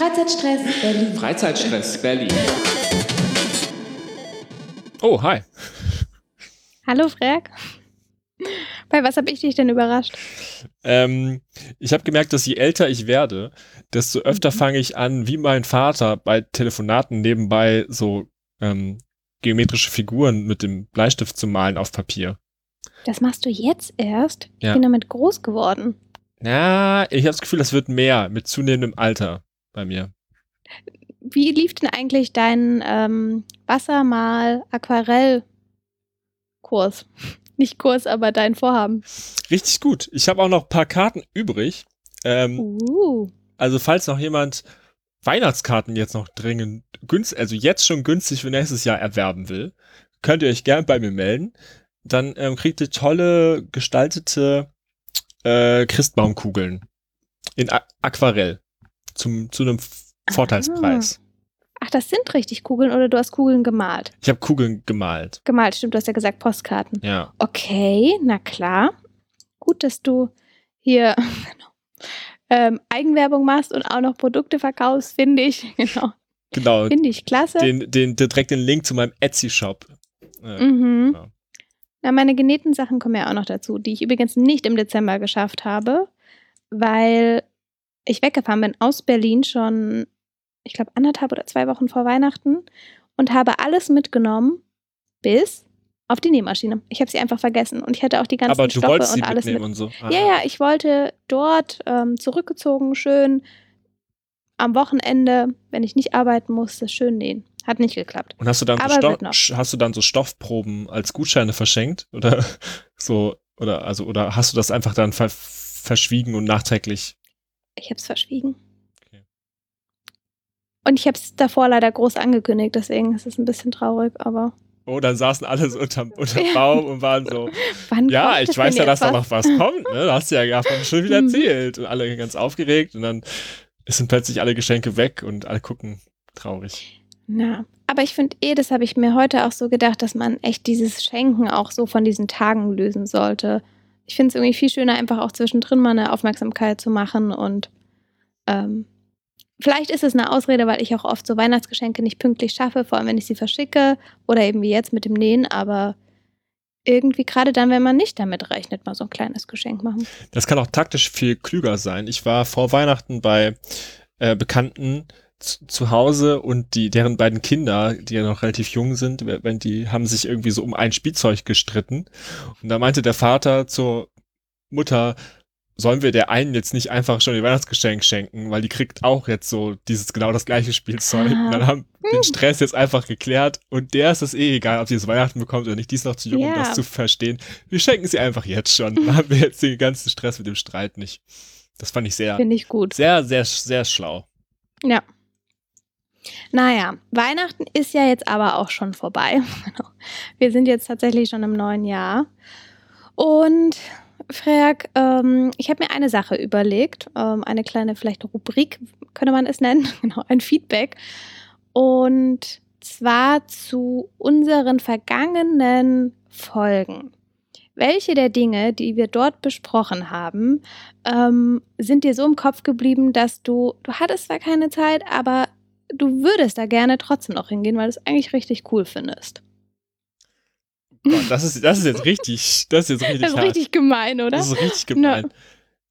Freizeitstress Berlin. Freizeitstress Berlin. Oh, hi. Hallo Frag. Bei was habe ich dich denn überrascht? Ähm, ich habe gemerkt, dass je älter ich werde, desto öfter mhm. fange ich an, wie mein Vater bei Telefonaten nebenbei so ähm, geometrische Figuren mit dem Bleistift zu malen auf Papier. Das machst du jetzt erst? Ich ja. bin damit groß geworden. Ja, ich habe das Gefühl, das wird mehr mit zunehmendem Alter bei mir. Wie lief denn eigentlich dein ähm, Wassermal-Aquarell-Kurs? Nicht Kurs, aber dein Vorhaben. Richtig gut. Ich habe auch noch ein paar Karten übrig. Ähm, uh. Also falls noch jemand Weihnachtskarten jetzt noch dringend günstig, also jetzt schon günstig für nächstes Jahr erwerben will, könnt ihr euch gern bei mir melden. Dann ähm, kriegt ihr tolle gestaltete äh, Christbaumkugeln in A Aquarell zum zu einem Vorteilspreis. Ach, das sind richtig Kugeln oder du hast Kugeln gemalt? Ich habe Kugeln gemalt. Gemalt, stimmt, du hast ja gesagt Postkarten. Ja. Okay, na klar. Gut, dass du hier ähm, Eigenwerbung machst und auch noch Produkte verkaufst, finde ich. Genau. Genau. Finde ich klasse. Den, den, direkt den Link zu meinem Etsy-Shop. Äh, mhm. Genau. Na, meine genähten Sachen kommen ja auch noch dazu, die ich übrigens nicht im Dezember geschafft habe, weil ich weggefahren bin aus Berlin schon ich glaube, anderthalb oder zwei Wochen vor Weihnachten und habe alles mitgenommen bis auf die Nähmaschine. Ich habe sie einfach vergessen und ich hatte auch die ganzen Aber du Stoffe wolltest und sie alles mit. Und so. Ja, ja, ich wollte dort ähm, zurückgezogen, schön am Wochenende, wenn ich nicht arbeiten musste, schön nähen. Hat nicht geklappt. Und hast du dann, so, hast du dann so Stoffproben als Gutscheine verschenkt oder so oder also oder hast du das einfach dann ver verschwiegen und nachträglich? Ich habe es verschwiegen. Und ich habe es davor leider groß angekündigt, deswegen ist es ein bisschen traurig, aber. Oh, dann saßen alle so unterm, unterm Baum und waren so. Wann ja, ich weiß ja, dass da noch was kommt, ne? Du hast ja davon schon wieder mhm. erzählt. Und alle ganz aufgeregt und dann sind plötzlich alle Geschenke weg und alle gucken traurig. Ja, aber ich finde eh, das habe ich mir heute auch so gedacht, dass man echt dieses Schenken auch so von diesen Tagen lösen sollte. Ich finde es irgendwie viel schöner, einfach auch zwischendrin mal eine Aufmerksamkeit zu machen und ähm, Vielleicht ist es eine Ausrede, weil ich auch oft so Weihnachtsgeschenke nicht pünktlich schaffe, vor allem wenn ich sie verschicke oder eben wie jetzt mit dem Nähen, aber irgendwie gerade dann, wenn man nicht damit rechnet, mal so ein kleines Geschenk machen. Das kann auch taktisch viel klüger sein. Ich war vor Weihnachten bei äh, Bekannten zu Hause und die deren beiden Kinder, die ja noch relativ jung sind, wenn die haben sich irgendwie so um ein Spielzeug gestritten und da meinte der Vater zur Mutter, sollen wir der einen jetzt nicht einfach schon ihr Weihnachtsgeschenk schenken, weil die kriegt auch jetzt so dieses genau das gleiche Spielzeug. Ah. Und dann haben hm. den Stress jetzt einfach geklärt und der ist es eh egal, ob sie es Weihnachten bekommt oder nicht. Die ist noch zu jung, yeah. um das zu verstehen. Wir schenken sie einfach jetzt schon. Dann haben wir jetzt den ganzen Stress mit dem Streit nicht. Das fand ich sehr, Finde ich gut. sehr, sehr, sehr schlau. Ja. Naja, Weihnachten ist ja jetzt aber auch schon vorbei. wir sind jetzt tatsächlich schon im neuen Jahr. Und Frag, ähm, ich habe mir eine Sache überlegt, ähm, eine kleine vielleicht Rubrik, könnte man es nennen, genau, ein Feedback. Und zwar zu unseren vergangenen Folgen. Welche der Dinge, die wir dort besprochen haben, ähm, sind dir so im Kopf geblieben, dass du, du hattest zwar keine Zeit, aber du würdest da gerne trotzdem noch hingehen, weil du es eigentlich richtig cool findest? Das ist, das ist jetzt richtig, das ist jetzt richtig Das ist hart. richtig gemein, oder? Das ist richtig gemein. No.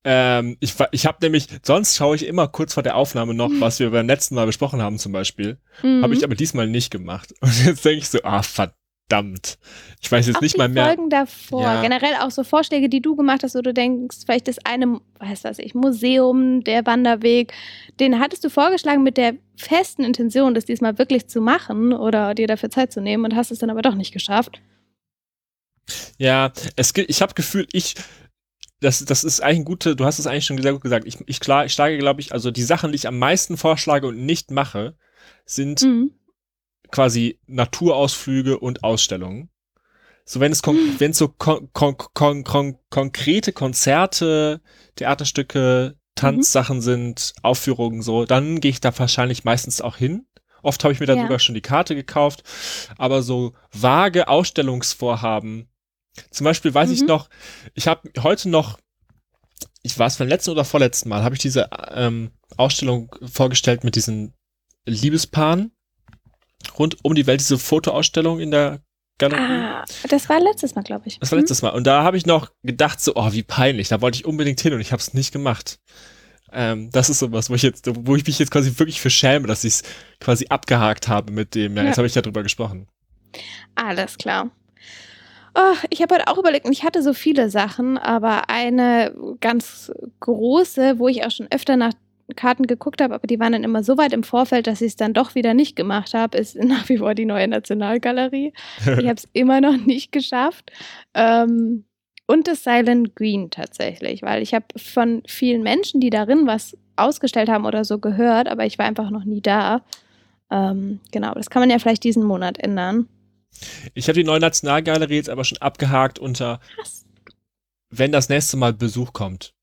Ähm, ich ich habe nämlich, sonst schaue ich immer kurz vor der Aufnahme noch, was wir beim letzten Mal besprochen haben zum Beispiel. Mhm. Habe ich aber diesmal nicht gemacht. Und jetzt denke ich so, ah, verdammt. Ich weiß jetzt auch nicht mal mehr. Folgen davor, ja. generell auch so Vorschläge, die du gemacht hast, wo du denkst, vielleicht das eine, weiß was ich, Museum, der Wanderweg, den hattest du vorgeschlagen mit der festen Intention, das diesmal wirklich zu machen oder dir dafür Zeit zu nehmen und hast es dann aber doch nicht geschafft. Ja, es gibt, ich habe Gefühl, ich, das, das ist eigentlich ein guter, du hast es eigentlich schon sehr gut gesagt. Ich, ich, klar, ich schlage, glaube ich, also die Sachen, die ich am meisten vorschlage und nicht mache, sind mhm. Quasi Naturausflüge und Ausstellungen. So, wenn es, kon mhm. wenn es so kon kon kon kon konkrete Konzerte, Theaterstücke, Tanzsachen mhm. sind, Aufführungen so, dann gehe ich da wahrscheinlich meistens auch hin. Oft habe ich mir dann ja. sogar schon die Karte gekauft. Aber so vage Ausstellungsvorhaben. Zum Beispiel weiß mhm. ich noch, ich habe heute noch ich war es beim letzten oder vorletzten Mal, habe ich diese ähm, Ausstellung vorgestellt mit diesen Liebespaaren rund um die Welt, diese Fotoausstellung in der Galerie. Ah, das war letztes Mal, glaube ich. Das war Hm? letztes Mal. Und da habe ich noch gedacht, so, oh, wie peinlich. Da wollte ich unbedingt hin und ich habe es nicht gemacht. Ähm, das ist sowas, wo ich jetzt, wo ich mich jetzt quasi wirklich für schäme, dass ich es quasi abgehakt habe mit dem. Ja, Ja. jetzt habe ich darüber gesprochen. Alles klar. Oh, ich habe heute auch überlegt, und ich hatte so viele Sachen, aber eine ganz große, wo ich auch schon öfter nach Karten geguckt habe, aber die waren dann immer so weit im Vorfeld, dass ich es dann doch wieder nicht gemacht habe, ist nach wie vor die neue Nationalgalerie. Ich habe es immer noch nicht geschafft. Ähm, und das Silent Green tatsächlich, weil ich habe von vielen Menschen, die darin was ausgestellt haben oder so gehört, aber ich war einfach noch nie da. Ähm, genau, das kann man ja vielleicht diesen Monat ändern. Ich habe die neue Nationalgalerie jetzt aber schon abgehakt unter, Krass. wenn das nächste Mal Besuch kommt.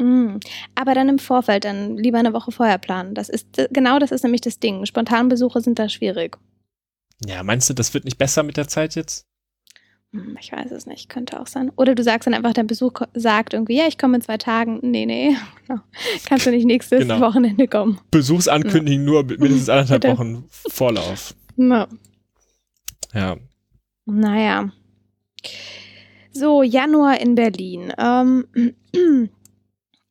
Mm. Aber dann im Vorfeld, dann lieber eine Woche vorher planen. Das ist genau das ist nämlich das Ding. Spontanbesuche sind da schwierig. Ja, meinst du, das wird nicht besser mit der Zeit jetzt? Hm, Ich weiß es nicht, könnte auch sein. Oder du sagst dann einfach, dein Besuch sagt irgendwie, ja, ich komme in zwei Tagen. Nee, nee, genau. kannst du nicht nächstes Genau. Wochenende kommen. Besuchsankündigung nur mit mindestens anderthalb. Wochen Vorlauf. No. Ja. Naja. So, Januar in Berlin. Ähm,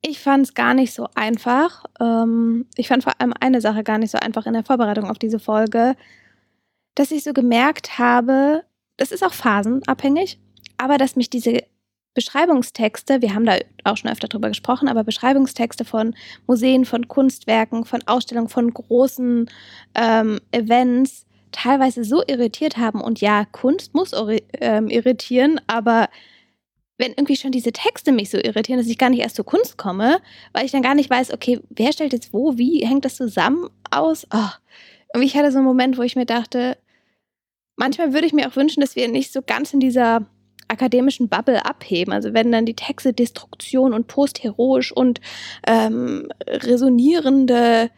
ich fand es gar nicht so einfach. Ähm, ich fand vor allem eine Sache gar nicht so einfach in der Vorbereitung auf diese Folge, dass ich so gemerkt habe, das ist auch phasenabhängig, aber dass mich diese Beschreibungstexte, wir haben da auch schon öfter drüber gesprochen, aber Beschreibungstexte von Museen, von Kunstwerken, von Ausstellungen, von großen ähm, Events teilweise so irritiert haben. Und ja, Kunst muss ähm, irritieren, aber wenn irgendwie schon diese Texte mich so irritieren, dass ich gar nicht erst zur Kunst komme, weil ich dann gar nicht weiß, okay, wer stellt jetzt wo, wie hängt das zusammen aus? Oh. Und ich hatte so einen Moment, wo ich mir dachte, manchmal würde ich mir auch wünschen, dass wir nicht so ganz in dieser akademischen Bubble abheben. Also wenn dann die Texte Destruktion und postheroisch und ähm, resonierende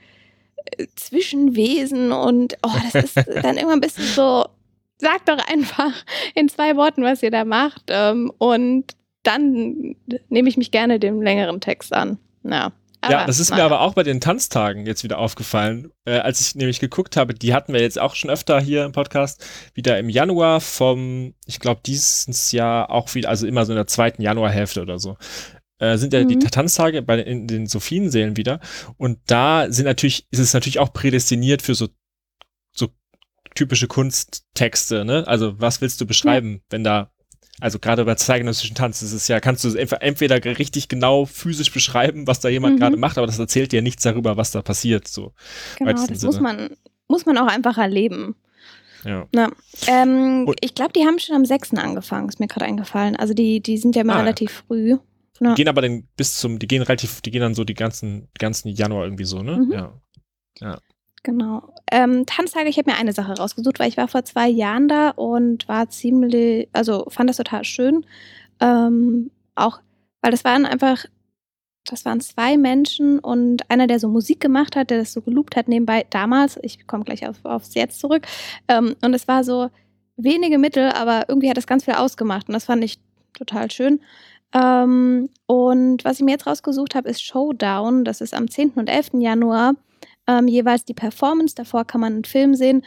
äh, Zwischenwesen und oh, das ist dann immer ein bisschen so, sagt doch einfach in zwei Worten, was ihr da macht. Ähm, und dann nehme ich mich gerne dem längeren Text an. Ja, ja, das ist mir naja. aber auch bei den Tanztagen jetzt wieder aufgefallen, äh, als ich nämlich geguckt habe, die hatten wir jetzt auch schon öfter hier im Podcast, wieder im Januar vom, ich glaube dieses Jahr auch wieder, also immer so in der zweiten Januarhälfte oder so, äh, sind ja die Mhm. Tanztage bei den, in den Sophiensälen wieder und da sind natürlich, ist es natürlich auch prädestiniert für so, so typische Kunsttexte, ne? Also was willst du beschreiben, wenn da also gerade bei zeitgenössischen Tanz ist es ja, kannst du es entweder, richtig genau physisch beschreiben, was da jemand Mhm. gerade macht, aber das erzählt dir nichts darüber, was da passiert. So, Genau, das muss Sinne. man, muss man auch einfach erleben. ja. Ähm, ich glaube, die haben schon am 6. angefangen, ist mir gerade eingefallen. Also die, die sind ja immer Ah, ja. relativ früh. Ja. Die gehen aber dann bis zum, die gehen relativ, die gehen dann so die ganzen, ganzen Januar irgendwie so, ne? Mhm. Ja. Genau. Ähm, Tanztage, ich habe mir eine Sache rausgesucht, weil ich war vor zwei Jahren da und war ziemlich, also fand das total schön. Ähm, auch, weil das waren einfach, das waren zwei Menschen und einer, der so Musik gemacht hat, der das so geloopt hat nebenbei damals, ich komme gleich auf, aufs Jetzt zurück, ähm, und es war so wenige Mittel, aber irgendwie hat das ganz viel ausgemacht und das fand ich total schön. Ähm, und was ich mir jetzt rausgesucht habe, ist Showdown. Das ist am 10. und 11. Januar ähm, jeweils die Performance. Davor kann man einen Film sehen,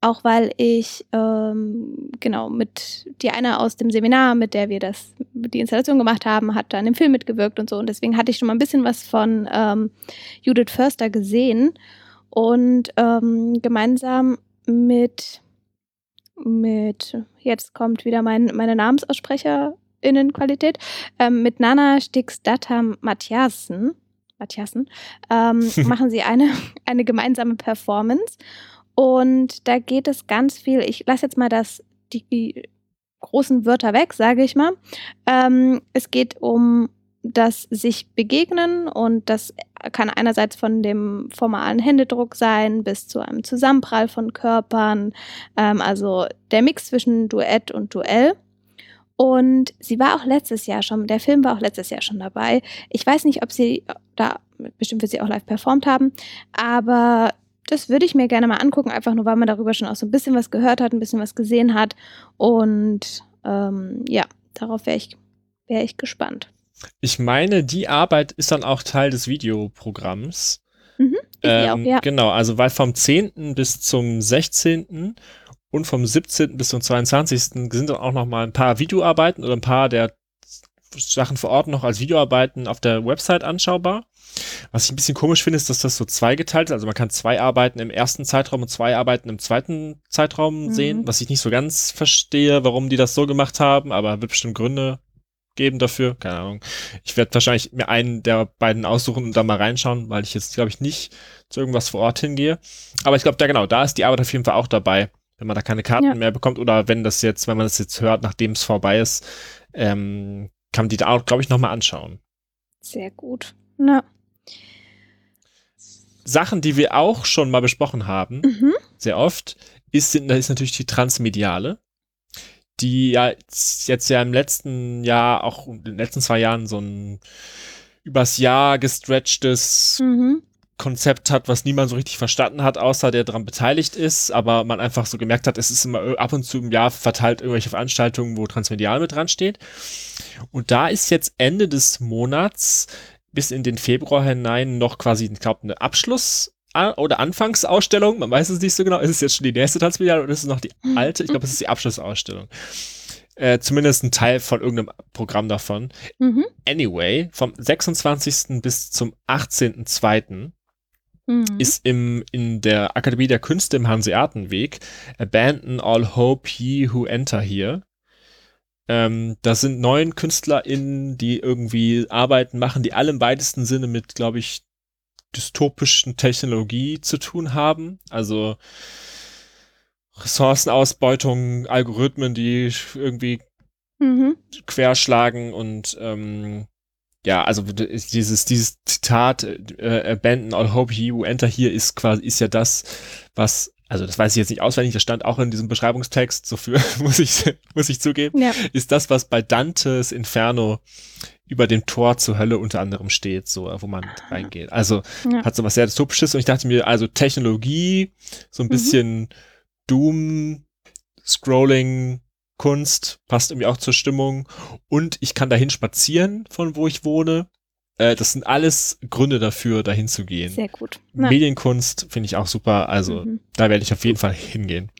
auch weil ich ähm, genau mit die eine aus dem Seminar, mit der wir das die Installation gemacht haben, hat da an dem Film mitgewirkt und so. Und deswegen hatte ich schon mal ein bisschen was von ähm, Judith Förster gesehen und ähm, gemeinsam mit mit jetzt kommt wieder mein, meine Namensaussprecherinnenqualität ähm, mit Nana Stix-Data Mathiasen Mathiasen, ähm, machen sie eine, eine gemeinsame Performance. Und da geht es ganz viel, ich lasse jetzt mal das, die, die großen Wörter weg, sage ich mal. Ähm, es geht um das sich begegnen und das kann einerseits von dem formalen Händedruck sein bis zu einem Zusammenprall von Körpern, ähm, also der Mix zwischen Duett und Duell. Und sie war auch letztes Jahr schon, der Film war auch letztes Jahr schon dabei. Ich weiß nicht, ob sie da, bestimmt wird sie auch live performt haben, aber das würde ich mir gerne mal angucken, einfach nur, weil man darüber schon auch so ein bisschen was gehört hat, ein bisschen was gesehen hat. Und ähm, ja, darauf wäre ich, wär ich gespannt. Ich meine, die Arbeit ist dann auch Teil des Videoprogramms. Mhm, ähm, auch, ja. Genau, also weil vom 10. bis zum 16. und vom 17. bis zum 22. sind dann auch noch mal ein paar Videoarbeiten oder ein paar der Sachen vor Ort noch als Videoarbeiten auf der Website anschaubar. Was ich ein bisschen komisch finde, ist, dass das so zweigeteilt ist. Also man kann zwei Arbeiten im ersten Zeitraum und zwei Arbeiten im zweiten Zeitraum mhm. sehen, was ich nicht so ganz verstehe, warum die das so gemacht haben, aber wird bestimmt Gründe geben dafür. Keine Ahnung. Ich werde wahrscheinlich mir einen der beiden aussuchen und da mal reinschauen, weil ich jetzt, glaube ich, nicht zu irgendwas vor Ort hingehe. Aber ich glaube, da genau, da ist die Arbeit auf jeden Fall auch dabei, wenn man da keine Karten ja. mehr bekommt oder wenn das jetzt, wenn man das jetzt hört, nachdem es vorbei ist, ähm, kann man die da auch, glaube ich, nochmal anschauen. Sehr gut. Na. Sachen, die wir auch schon mal besprochen haben, mhm. sehr oft, ist, da ist natürlich die Transmediale die ja jetzt ja im letzten Jahr, auch in den letzten zwei Jahren so ein übers Jahr gestretchtes mhm. Konzept hat, was niemand so richtig verstanden hat, außer der daran beteiligt ist, aber man einfach so gemerkt hat, es ist immer ab und zu im Jahr verteilt irgendwelche Veranstaltungen, wo Transmedial mit dran steht. Und da ist jetzt Ende des Monats bis in den Februar hinein noch quasi, ich glaube, eine Abschluss oder Anfangsausstellung, man weiß es nicht so genau, ist es jetzt schon die nächste Tanzmediale oder ist es noch die mhm. alte? Ich glaube, es ist die Abschlussausstellung. Äh, zumindest ein Teil von irgendeinem Programm davon. Mhm. Anyway, vom 26. bis zum 18.02. Mhm. ist im, in der Akademie der Künste im Hanseatenweg Abandon all hope ye who enter here. Ähm, das sind neun KünstlerInnen, die irgendwie Arbeiten machen, die alle im weitesten Sinne mit, glaube ich, dystopischen Technologie zu tun haben. Also Ressourcenausbeutung, Algorithmen, die irgendwie mhm. querschlagen und ähm, ja, also dieses, dieses Zitat, äh, Abandon all hope who enter here ist quasi, ist ja das, was, also das weiß ich jetzt nicht auswendig, das stand auch in diesem Beschreibungstext, so für, muss ich, muss ich zugeben, ja. ist das, was bei Dantes Inferno über dem Tor zur Hölle unter anderem steht, so, wo man reingeht. Also ja. hat so was sehr dystopisches und ich dachte mir, also Technologie, so ein mhm. bisschen Doom, Scrolling, Kunst, passt irgendwie auch zur Stimmung und ich kann dahin spazieren, von wo ich wohne. Äh, das sind alles Gründe dafür, dahin zu gehen. Sehr gut. Ja. Medienkunst finde ich auch super, also mhm. da werde ich auf jeden Fall hingehen.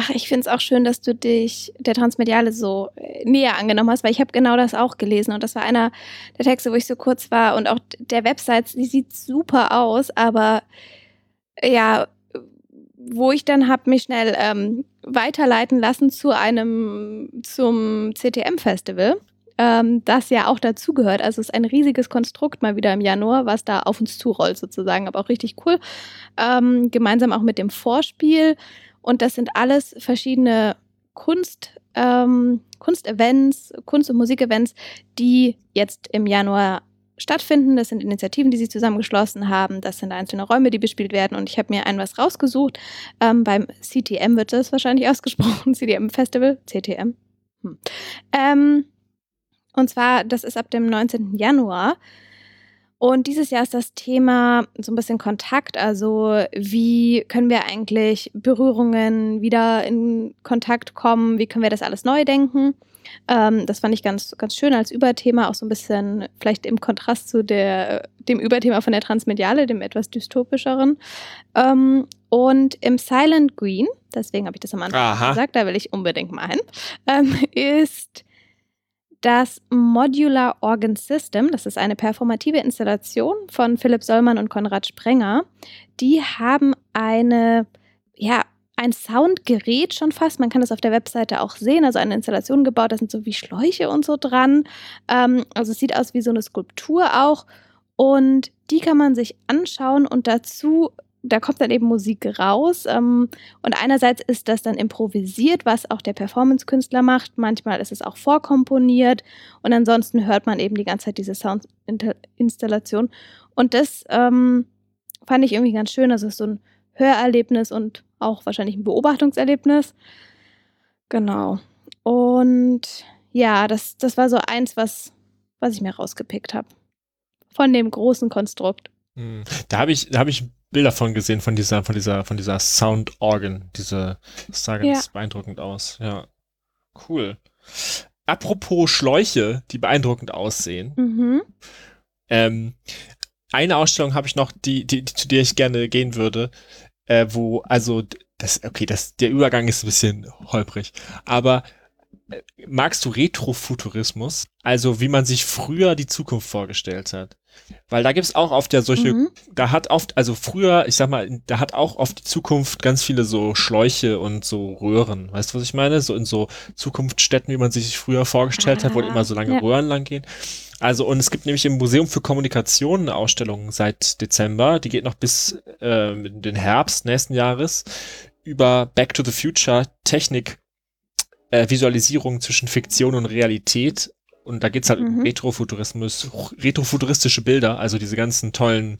Ach, ich finde es auch schön, dass du dich der Transmediale so äh, näher angenommen hast, weil ich habe genau das auch gelesen und das war einer der Texte, wo ich so kurz war und auch der Website, die sieht super aus, aber ja, wo ich dann habe mich schnell ähm, weiterleiten lassen zu einem zum CTM-Festival, ähm, das ja auch dazugehört. Also es ist ein riesiges Konstrukt mal wieder im Januar, was da auf uns zurollt sozusagen, aber auch richtig cool. Ähm, gemeinsam auch mit dem Vorspiel und das sind alles verschiedene Kunst, ähm, Kunstevents, Kunst- und Musikevents, die jetzt im Januar stattfinden. Das sind Initiativen, die sie zusammengeschlossen haben. Das sind einzelne Räume, die bespielt werden. Und ich habe mir ein was rausgesucht. Ähm, beim CTM wird das wahrscheinlich ausgesprochen. CTM Festival. CTM. Hm. Ähm, und zwar, das ist ab dem 19. Januar. Und dieses Jahr ist das Thema so ein bisschen Kontakt. Also wie können wir eigentlich Berührungen wieder in Kontakt kommen? Wie können wir das alles neu denken? Ähm, das fand ich ganz, ganz schön als Überthema, auch so ein bisschen vielleicht im Kontrast zu der, dem Überthema von der Transmediale, dem etwas dystopischeren. Ähm, und im Silent Green, deswegen habe ich das am Anfang Aha. gesagt, da will ich unbedingt mal hin, ähm, ist das Modular Organ System, das ist eine performative Installation von Philipp Sollmann und Konrad Sprenger. Die haben eine, ja, ein Soundgerät schon fast. Man kann das auf der Webseite auch sehen. Also eine Installation gebaut. Da sind so wie Schläuche und so dran. Ähm, also es sieht aus wie so eine Skulptur auch. Und die kann man sich anschauen und dazu da kommt dann eben Musik raus. Ähm, und einerseits ist das dann improvisiert, was auch der Performance-Künstler macht. Manchmal ist es auch vorkomponiert. Und ansonsten hört man eben die ganze Zeit diese Soundinstallation. Und das ähm, fand ich irgendwie ganz schön. Also so ein Hörerlebnis und auch wahrscheinlich ein Beobachtungserlebnis. Genau. Und ja, das, das war so eins, was, was ich mir rausgepickt habe. Von dem großen Konstrukt. Hm. Da habe ich, da habe ich Bilder von gesehen, von dieser, von dieser, von dieser Sound Organ. Diese, das sah ganz ja. beeindruckend aus. Ja. Cool. apropos Schläuche, die beeindruckend aussehen. Mhm. Ähm, eine Ausstellung habe ich noch, die, die, die, zu der ich gerne gehen würde, äh, wo, also, das, okay, das, der Übergang ist ein bisschen holprig, aber magst du Retrofuturismus? Also, wie man sich früher die Zukunft vorgestellt hat? Weil da gibt's auch oft ja solche, Mhm. da hat oft, also früher, ich sag mal, da hat auch oft die Zukunft ganz viele so Schläuche und so Röhren. Weißt du, was ich meine? So in so Zukunftsstätten, wie man sich früher vorgestellt hat, wo Ah, immer so lange ja. Röhren lang gehen. Also, und es gibt nämlich im Museum für Kommunikation eine Ausstellung seit Dezember, die geht noch bis äh, den Herbst nächsten Jahres über Back to the Future Technik, äh, Visualisierung zwischen Fiktion und Realität. Und da geht's halt um Mhm. Retrofuturismus, retrofuturistische Bilder, also diese ganzen tollen,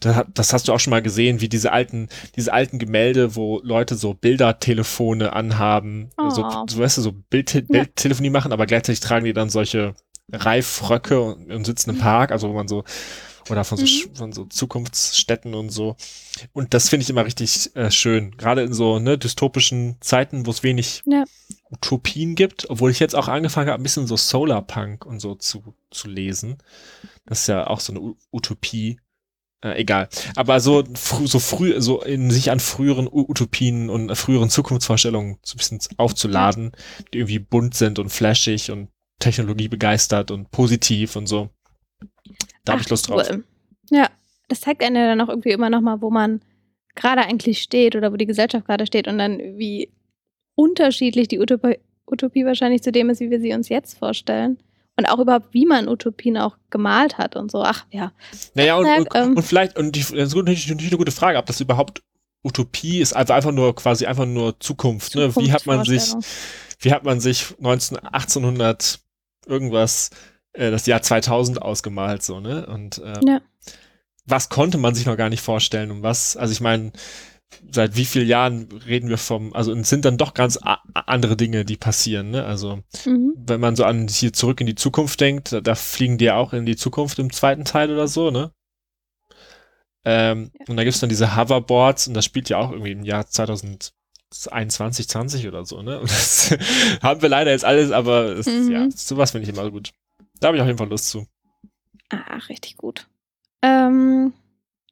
da, das hast du auch schon mal gesehen, wie diese alten, diese alten Gemälde, wo Leute so Bildertelefone anhaben, so, Oh. so weißt du, so Bild, Bildtelefonie machen, aber gleichzeitig tragen die dann solche Reifröcke und, und sitzen im Park, also wo man so, oder von so, Mhm. Von so Zukunftsstätten und so. Und das finde ich immer richtig äh, schön. Gerade in so ne, dystopischen Zeiten, wo es wenig Ja. Utopien gibt, obwohl ich jetzt auch angefangen habe, ein bisschen so Solarpunk und so zu, zu lesen. Das ist ja auch so eine U Utopie. Äh, egal. Aber so, frü so früh, so in sich an früheren U Utopien und früheren Zukunftsvorstellungen so ein bisschen aufzuladen, die irgendwie bunt sind und flashig und Technologie begeistert und positiv und so. Da habe ich Lust drauf. cool. Ja, das zeigt einem ja dann auch irgendwie immer noch mal, wo man gerade eigentlich steht oder wo die Gesellschaft gerade steht und dann wie unterschiedlich die Utopie, Utopie wahrscheinlich zu dem ist, wie wir sie uns jetzt vorstellen. Und auch überhaupt, wie man Utopien auch gemalt hat und so. Ach ja. Naja, und, und, ähm, und vielleicht, und die, das ist natürlich eine gute Frage, ob das überhaupt Utopie ist, also einfach nur quasi einfach nur Zukunft. Ne? Wie hat man sich, wie hat man sich 19, 1800 irgendwas, äh, das Jahr 2000 ausgemalt, so, ne? Und äh, Ja. was konnte man sich noch gar nicht vorstellen und was, also ich meine, seit wie vielen Jahren reden wir vom, also es sind dann doch ganz andere Dinge, die passieren, ne? Also Mhm. wenn man so an hier zurück in die Zukunft denkt, da, da fliegen die ja auch in die Zukunft im zweiten Teil oder so, ne? Ähm, Und da gibt's dann diese Hoverboards und das spielt ja auch irgendwie im Jahr 2021, 20 oder so, ne? Und das haben wir leider jetzt alles, aber es, Mhm. ja, sowas finde ich immer gut. Da habe ich auf jeden Fall Lust zu. Ach, richtig gut. Ähm,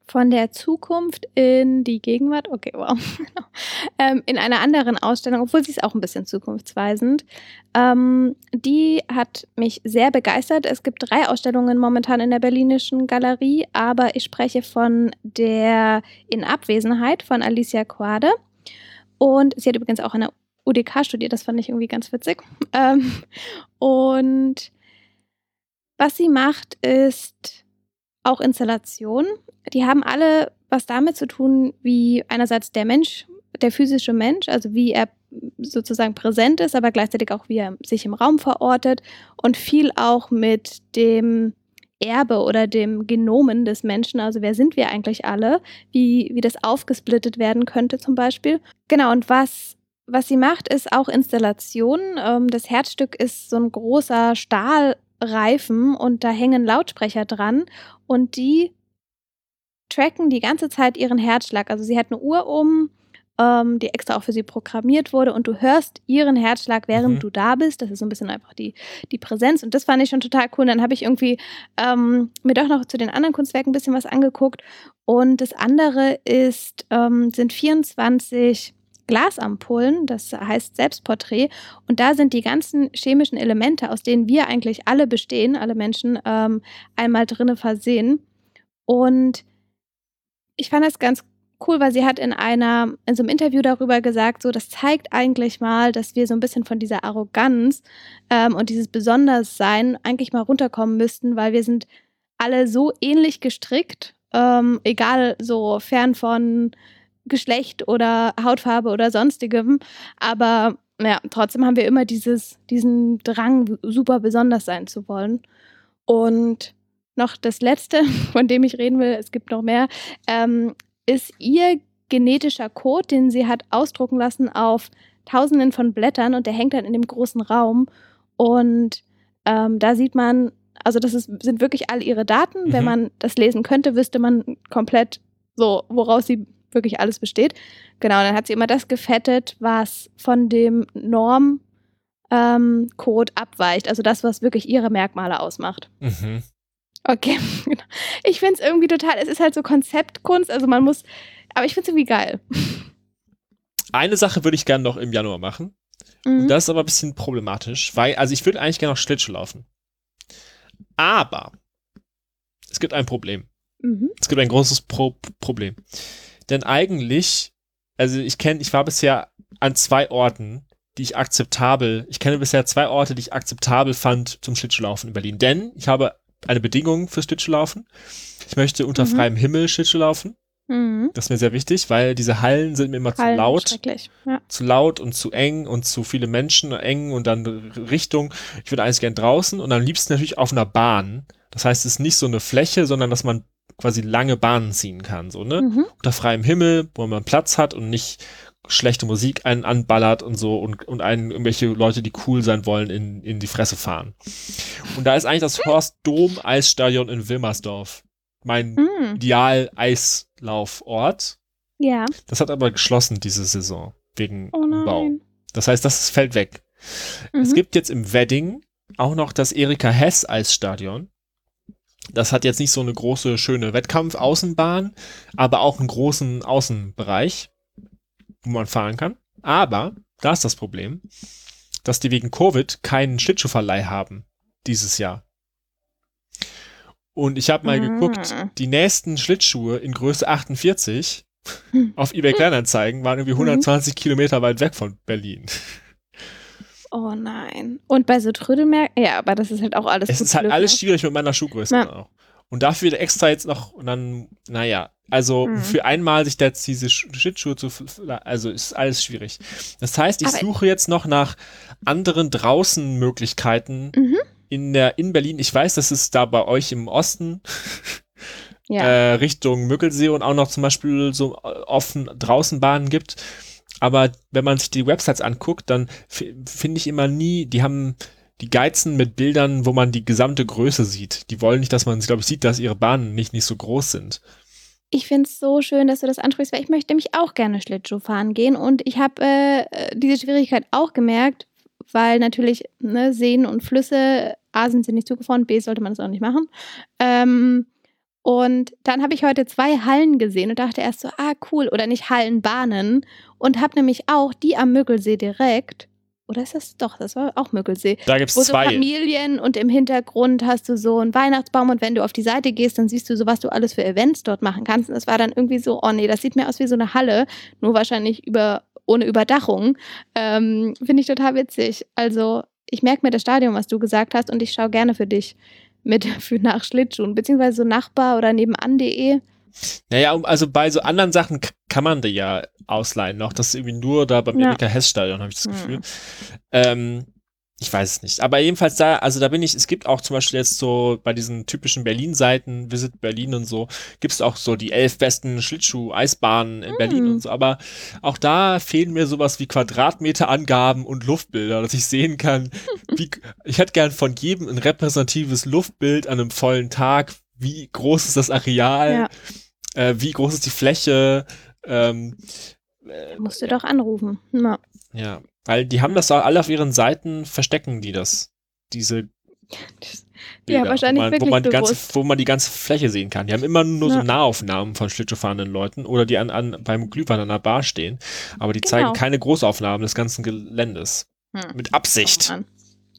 von der Zukunft in die Gegenwart, okay, wow. Genau. ähm, in einer anderen Ausstellung, obwohl sie ist auch ein bisschen zukunftsweisend. Ähm, die hat mich sehr begeistert. Es gibt drei Ausstellungen momentan in der Berlinischen Galerie, aber ich spreche von der In Abwesenheit von Alicia Quade. Und sie hat übrigens auch an der UDK studiert, das fand ich irgendwie ganz witzig. Ähm, und was sie macht, ist auch Installation. Die haben alle was damit zu tun, wie einerseits der Mensch, der physische Mensch, also wie er sozusagen präsent ist, aber gleichzeitig auch, wie er sich im Raum verortet und viel auch mit dem Erbe oder dem Genomen des Menschen, also wer sind wir eigentlich alle, wie, wie das aufgesplittet werden könnte zum Beispiel. Genau, und was, was sie macht, ist auch Installation. Ähm, das Herzstück ist so ein großer Stahlreifen und da hängen Lautsprecher dran und die tracken die ganze Zeit ihren Herzschlag. Also sie hat eine Uhr um, ähm, die extra auch für sie programmiert wurde und du hörst ihren Herzschlag, während Mhm. du da bist. Das ist so ein bisschen einfach die, die Präsenz und das fand ich schon total cool. Dann habe ich irgendwie ähm, mir doch noch zu den anderen Kunstwerken ein bisschen was angeguckt und das andere ist, ähm, sind 24 Glasampullen, das heißt Selbstporträt. Und da sind die ganzen chemischen Elemente, aus denen wir eigentlich alle bestehen, alle Menschen, ähm, einmal drinne versehen. Und ich fand das ganz cool, weil sie hat in einer, in so einem Interview darüber gesagt, so, das zeigt eigentlich mal, dass wir so ein bisschen von dieser Arroganz ähm, und dieses Besonderssein eigentlich mal runterkommen müssten, weil wir sind alle so ähnlich gestrickt, ähm, egal so fern von Geschlecht oder Hautfarbe oder sonstigem. Aber ja, trotzdem haben wir immer dieses, diesen Drang, super besonders sein zu wollen. Und noch das Letzte, von dem ich reden will, es gibt noch mehr, ähm, ist ihr genetischer Code, den sie hat ausdrucken lassen auf Tausenden von Blättern und der hängt dann in dem großen Raum. Und ähm, da sieht man, also das ist, sind wirklich all ihre Daten. Mhm. Wenn man das lesen könnte, wüsste man komplett so, woraus sie wirklich alles besteht. Genau, dann hat sie immer das gefettet, was von dem Norm ähm, Code abweicht. Also das, was wirklich ihre Merkmale ausmacht. Mhm. Okay. genau. ich finde es irgendwie total, es ist halt so Konzeptkunst, also man muss, aber ich finde es irgendwie geil. Eine Sache würde ich gerne noch im Januar machen. Mhm. Und das ist aber ein bisschen problematisch, weil, also ich würde eigentlich gerne noch Schlittschuh laufen. Aber es gibt ein Problem. Mhm. Es gibt ein großes Pro Problem. Denn eigentlich, also ich kenne, ich war bisher an zwei Orten, die ich akzeptabel, ich kenne bisher zwei Orte, die ich akzeptabel fand zum Schlittschuhlaufen in Berlin. Denn ich habe eine Bedingung fürs Schlittschuhlaufen. Ich möchte unter Mhm. freiem Himmel Schlittschuh laufen. Mhm. Das ist mir sehr wichtig, weil diese Hallen sind mir immer zu Hallen, laut. Schrecklich. Ja. zu laut und zu eng und zu viele Menschen eng und dann Richtung. Ich würde eigentlich gern draußen und am liebsten natürlich auf einer Bahn. Das heißt, es ist nicht so eine Fläche, sondern dass man quasi lange Bahnen ziehen kann, so, ne? Mhm. Unter freiem Himmel, wo man Platz hat und nicht schlechte Musik einen anballert und so und, und einen irgendwelche Leute, die cool sein wollen, in, in die Fresse fahren. Und da ist eigentlich das Horst Dom Eisstadion in Wilmersdorf. Mein Mhm. Ideal-Eislaufort. Ja. Das hat aber geschlossen diese Saison wegen Oh nein. Das heißt, das fällt weg. Es Mhm. gibt jetzt im Wedding auch noch das Erika Hess Eisstadion. Das hat jetzt nicht so eine große, schöne Wettkampf-Außenbahn, aber auch einen großen Außenbereich, wo man fahren kann. Aber da ist das Problem, dass die wegen Covid keinen Schlittschuhverleih haben dieses Jahr. Und ich habe mal Ah. geguckt, die nächsten Schlittschuhe in Größe 48 Hm. auf eBay Kleinanzeigen waren irgendwie 120 Kilometer weit weg von Berlin. Oh nein. Und bei so Trödelmärkten, ja, aber das ist halt auch alles Es ist halt Glück, alles ne? schwierig mit meiner Schuhgröße Ja. auch. Und dafür wieder extra jetzt noch, und dann, naja, also Mhm. für einmal sich jetzt diese Sch- Schlittschuhe zu, also ist alles schwierig. Das heißt, ich Aber- suche jetzt noch nach anderen draußen Möglichkeiten Mhm. in der, in Berlin. Ich weiß, dass es da bei euch im Osten Ja. äh, Richtung Müggelsee und auch noch zum Beispiel so äh, offen draußen Bahnen gibt. Aber wenn man sich die Websites anguckt, dann fi- finde ich immer nie, die haben die geizen mit Bildern, wo man die gesamte Größe sieht. Die wollen nicht, dass man, glaube ich, sieht, dass ihre Bahnen nicht, nicht so groß sind. Ich finde es so schön, dass du das ansprichst, weil ich möchte nämlich auch gerne Schlittschuh fahren gehen. Und ich habe äh, äh, diese Schwierigkeit auch gemerkt, weil natürlich ne, Seen und Flüsse, A sind sie nicht zugefroren, B sollte man das auch nicht machen. Ähm, und dann habe ich heute zwei Hallen gesehen und dachte erst so, ah cool, oder nicht Hallenbahnen. Und habe nämlich auch die am Müggelsee direkt, oder ist das doch, das war auch Müggelsee, Da gibt es so zwei. Familien und im Hintergrund hast du so einen Weihnachtsbaum und wenn du auf die Seite gehst, dann siehst du so, was du alles für Events dort machen kannst. Und es war dann irgendwie so, oh nee, das sieht mir aus wie so eine Halle, nur wahrscheinlich über, ohne Überdachung. Ähm, Finde ich total witzig. Also ich merke mir das Stadion, was du gesagt hast und ich schaue gerne für dich mit für nach Schlittschuhen, beziehungsweise so Nachbar oder nebenan.de. Naja, also bei so anderen Sachen kann man die ja ausleihen noch. Das ist irgendwie nur da beim Ja. Erika Hess Stadion, habe ich das Hm. Gefühl. Ähm, ich weiß es nicht. Aber jedenfalls da, also da bin ich, es gibt auch zum Beispiel jetzt so bei diesen typischen Berlin-Seiten, Visit Berlin und so, gibt es auch so die elf besten Schlittschuh-Eisbahnen in Berlin Mm. und so. Aber auch da fehlen mir sowas wie Quadratmeterangaben und Luftbilder, dass ich sehen kann, wie, ich hätte gern von jedem ein repräsentatives Luftbild an einem vollen Tag. Wie groß ist das Areal? Ja. Äh, wie groß ist die Fläche? Ähm, äh, Musst du doch anrufen. Ja. ja, weil die haben das alle auf ihren Seiten, verstecken die das. Diese Bilder, wahrscheinlich wo man, wo wirklich man die ganze, wo man die ganze Fläche sehen kann. Die haben immer nur so Ja. Nahaufnahmen von Schlittschuhfahrenden Leuten oder die an, an beim Glühwein an der Bar stehen, aber die Genau. zeigen keine Großaufnahmen des ganzen Geländes. Hm. Mit Absicht. Oh.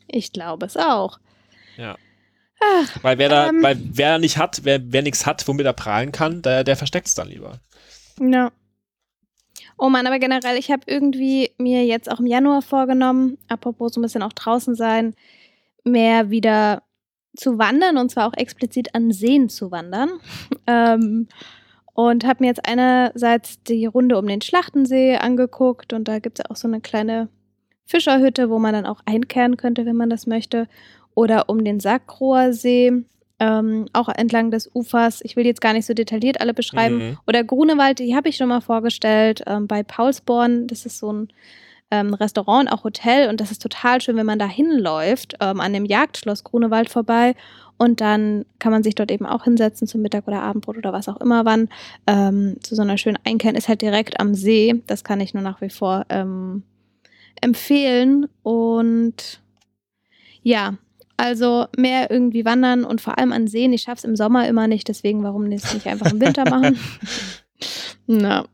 Ich glaube es auch. Ja. Ach, Weil wer da, Ähm. weil wer nicht hat, wer, wer nichts hat, womit er prahlen kann, der, der versteckt es dann lieber. Ja. Oh Mann, aber generell, ich habe irgendwie mir jetzt auch im Januar vorgenommen, apropos so ein bisschen auch draußen sein, mehr wieder zu wandern und zwar auch explizit an Seen zu wandern. ähm, und habe mir jetzt einerseits die Runde um den Schlachtensee angeguckt und da gibt es auch so eine kleine Fischerhütte, wo man dann auch einkehren könnte, wenn man das möchte. Oder um den Sackrohr See, ähm, auch entlang des Ufers. Ich will jetzt gar nicht so detailliert alle beschreiben. Mhm. Oder Grunewald, die habe ich schon mal vorgestellt, ähm, bei Paulsborn. Das ist so ein ähm, Restaurant, auch Hotel. Und das ist total schön, wenn man da hinläuft, ähm, an dem Jagdschloss Grunewald vorbei. Und dann kann man sich dort eben auch hinsetzen zum Mittag oder Abendbrot oder was auch immer wann. Ähm, zu so einer schönen Einkehren ist halt direkt am See. Das kann ich nur nach wie vor ähm, empfehlen. Und ja, also mehr irgendwie wandern und vor allem an Seen. Ich schaffe es im Sommer immer nicht, deswegen warum nicht, nicht einfach im Winter machen? Na.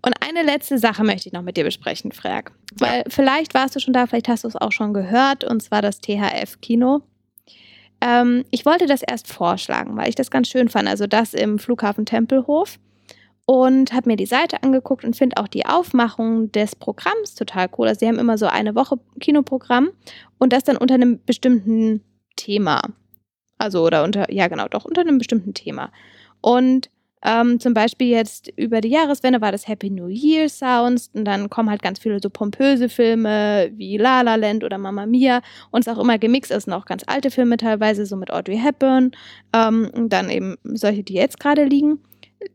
Und eine letzte Sache möchte ich noch mit dir besprechen, Frag. Weil vielleicht warst du schon da, vielleicht hast du es auch schon gehört, und zwar das THF-Kino. Ähm, ich wollte das erst vorschlagen, weil ich das ganz schön fand. Also das im Flughafen Tempelhof und habe mir die Seite angeguckt und finde auch die Aufmachung des Programms total cool. Also sie haben immer so eine Woche Kinoprogramm und das dann unter einem bestimmten Thema. Also oder unter, ja genau, doch unter einem bestimmten Thema. Und ähm, zum Beispiel jetzt über die Jahreswende war das Happy New Year Sounds und dann kommen halt ganz viele so pompöse Filme wie La La Land oder Mamma Mia und es auch immer gemixt ist und auch ganz alte Filme teilweise, so mit Audrey Hepburn ähm, und dann eben solche, die jetzt gerade liegen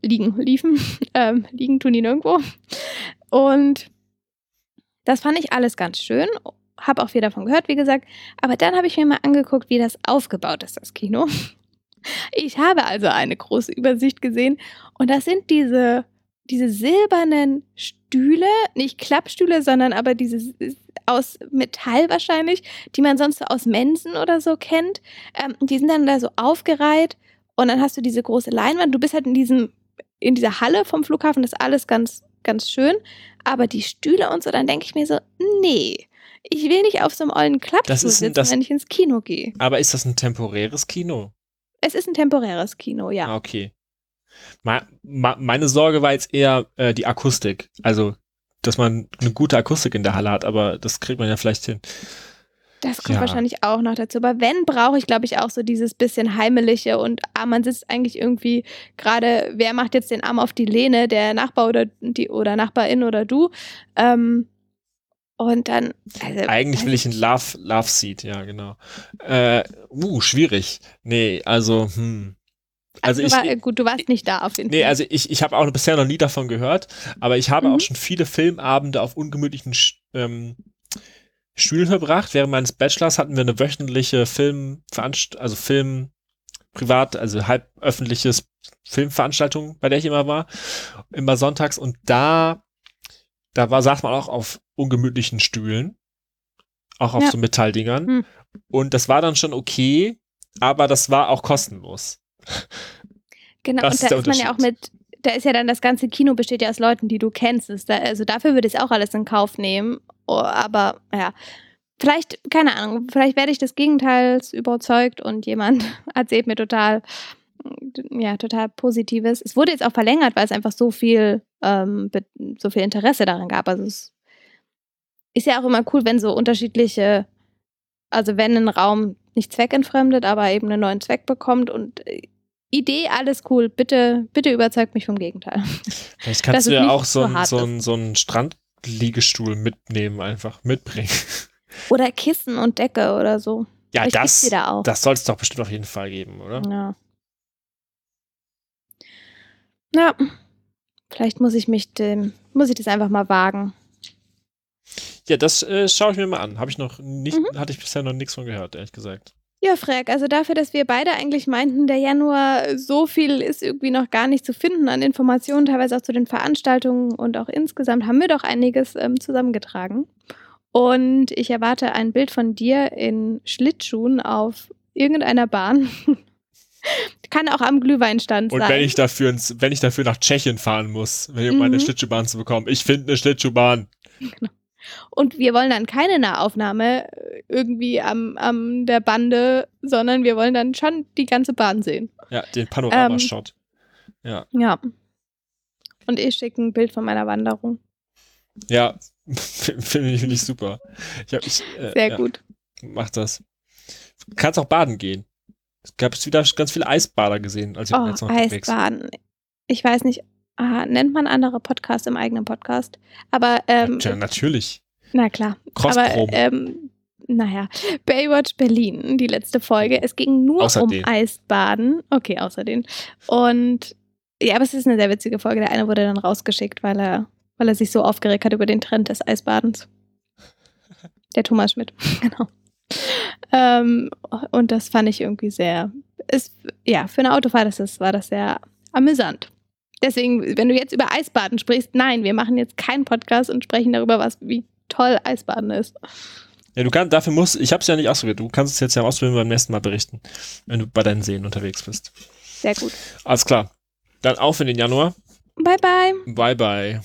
liegen, liefen, ähm, liegen tun die nirgendwo. Und das fand ich alles ganz schön. Habe auch viel davon gehört, wie gesagt. Aber dann habe ich mir mal angeguckt, wie das aufgebaut ist, das Kino. Ich habe also eine große Übersicht gesehen. Und das sind diese, diese silbernen Stühle, nicht Klappstühle, sondern aber diese aus Metall wahrscheinlich, die man sonst so aus Mensen oder so kennt. Ähm, die sind dann da so aufgereiht und dann hast du diese große Leinwand. Du bist halt in diesem, in dieser Halle vom Flughafen, das ist alles ganz, ganz schön. Aber die Stühle und so, dann denke ich mir so, nee. Ich will nicht auf so einem ollen Klappstuhl sitzen, das, wenn ich ins Kino gehe. Aber ist das ein temporäres Kino? Es ist ein temporäres Kino, ja. Ah, okay. meine Sorge war jetzt eher äh, die Akustik. Also, dass man eine gute Akustik in der Halle hat, aber das kriegt man ja vielleicht hin. Das kommt ja. wahrscheinlich auch noch dazu. Aber wenn, brauche ich, glaube ich, auch so dieses bisschen heimelige und ah, man sitzt eigentlich irgendwie gerade, wer macht jetzt den Arm auf die Lehne, der Nachbar oder die oder Nachbarin oder du. Ähm, und dann. Also, Eigentlich will ich ein Love, Love Seat, ja, genau. Äh, uh, schwierig. Nee, also, hm. Also, also ich, war, gut, du warst nicht da auf jeden nee, Fall. Nee, also ich, ich habe auch bisher noch nie davon gehört, aber ich habe mhm. auch schon viele Filmabende auf ungemütlichen ähm, Stühlen verbracht. Während meines Bachelors hatten wir eine wöchentliche Filmveranst also Film privat, also halb öffentliches Filmveranstaltung, bei der ich immer war, immer sonntags und da da war saß man auch auf ungemütlichen Stühlen, auch auf ja. so Metalldingern hm. und das war dann schon okay, aber das war auch kostenlos. Genau, das und da ist, ist man ja auch mit da ist ja dann das ganze Kino besteht ja aus Leuten, die du kennst. Also dafür würde ich auch alles in Kauf nehmen. Oh, aber ja, vielleicht, keine Ahnung, vielleicht werde ich des Gegenteils überzeugt und jemand erzählt mir total, ja, total Positives. Es wurde jetzt auch verlängert, weil es einfach so viel, ähm, so viel Interesse daran gab. Also es ist ja auch immer cool, wenn so unterschiedliche, also wenn ein Raum nicht zweckentfremdet, aber eben einen neuen Zweck bekommt und äh, Idee, alles cool. Bitte, bitte überzeugt mich vom Gegenteil. Vielleicht kannst du ja auch so, so, so, ein, so einen Strand Liegestuhl mitnehmen, einfach mitbringen. Oder Kissen und Decke oder so. Ja, Vielleicht das, da das soll es doch bestimmt auf jeden Fall geben, oder? Ja. Ja. Vielleicht muss ich mich dem, muss ich das einfach mal wagen. Ja, das äh, schaue ich mir mal an. Habe ich noch nicht, mhm. hatte ich bisher noch nichts von gehört, ehrlich gesagt. Ja, Frag, also dafür, dass wir beide eigentlich meinten, der Januar so viel ist irgendwie noch gar nicht zu finden an Informationen, teilweise auch zu den Veranstaltungen und auch insgesamt haben wir doch einiges ähm, zusammengetragen. Und ich erwarte ein Bild von dir in Schlittschuhen auf irgendeiner Bahn. Kann auch am Glühweinstand sein. Und wenn ich dafür, ins, wenn ich dafür nach Tschechien fahren muss, um mhm. meine Schlittschuhbahn zu bekommen. Ich finde eine Schlittschuhbahn. Genau. Und wir wollen dann keine Nahaufnahme äh, irgendwie am, am der Bande, sondern wir wollen dann schon die ganze Bahn sehen. Ja, den Panoramashot. Ähm, ja. Ja. Und ich schicke ein Bild von meiner Wanderung. Ja, finde ich, find ich super. Ich hab, ich, äh, Sehr ja, gut. Mach das. Du kannst auch baden gehen. Es gab wieder ganz viele Eisbader gesehen, als ich oh, jetzt noch Eisbaden. Ich weiß nicht, Aha, nennt man andere Podcasts im eigenen Podcast. Aber ähm, ja, natürlich. Na klar. Aber ähm, naja, Baywatch Berlin, die letzte Folge. Es ging nur außer um den. Eisbaden. Okay, außerdem. Und ja, aber es ist eine sehr witzige Folge. Der eine wurde dann rausgeschickt, weil er, weil er sich so aufgeregt hat über den Trend des Eisbadens. Der Thomas Schmidt, genau. Ähm, und das fand ich irgendwie sehr, ist, ja, für eine Autofahrt ist war das sehr amüsant. Deswegen, wenn du jetzt über Eisbaden sprichst, nein, wir machen jetzt keinen Podcast und sprechen darüber, was, wie toll Eisbaden ist. Ja, du kannst, dafür musst, ich habe es ja nicht ausprobiert. Du kannst es jetzt ja ausprobieren beim nächsten Mal berichten, wenn du bei deinen Seen unterwegs bist. Sehr gut. Alles klar. Dann auf in den Januar. Bye, bye. Bye, bye.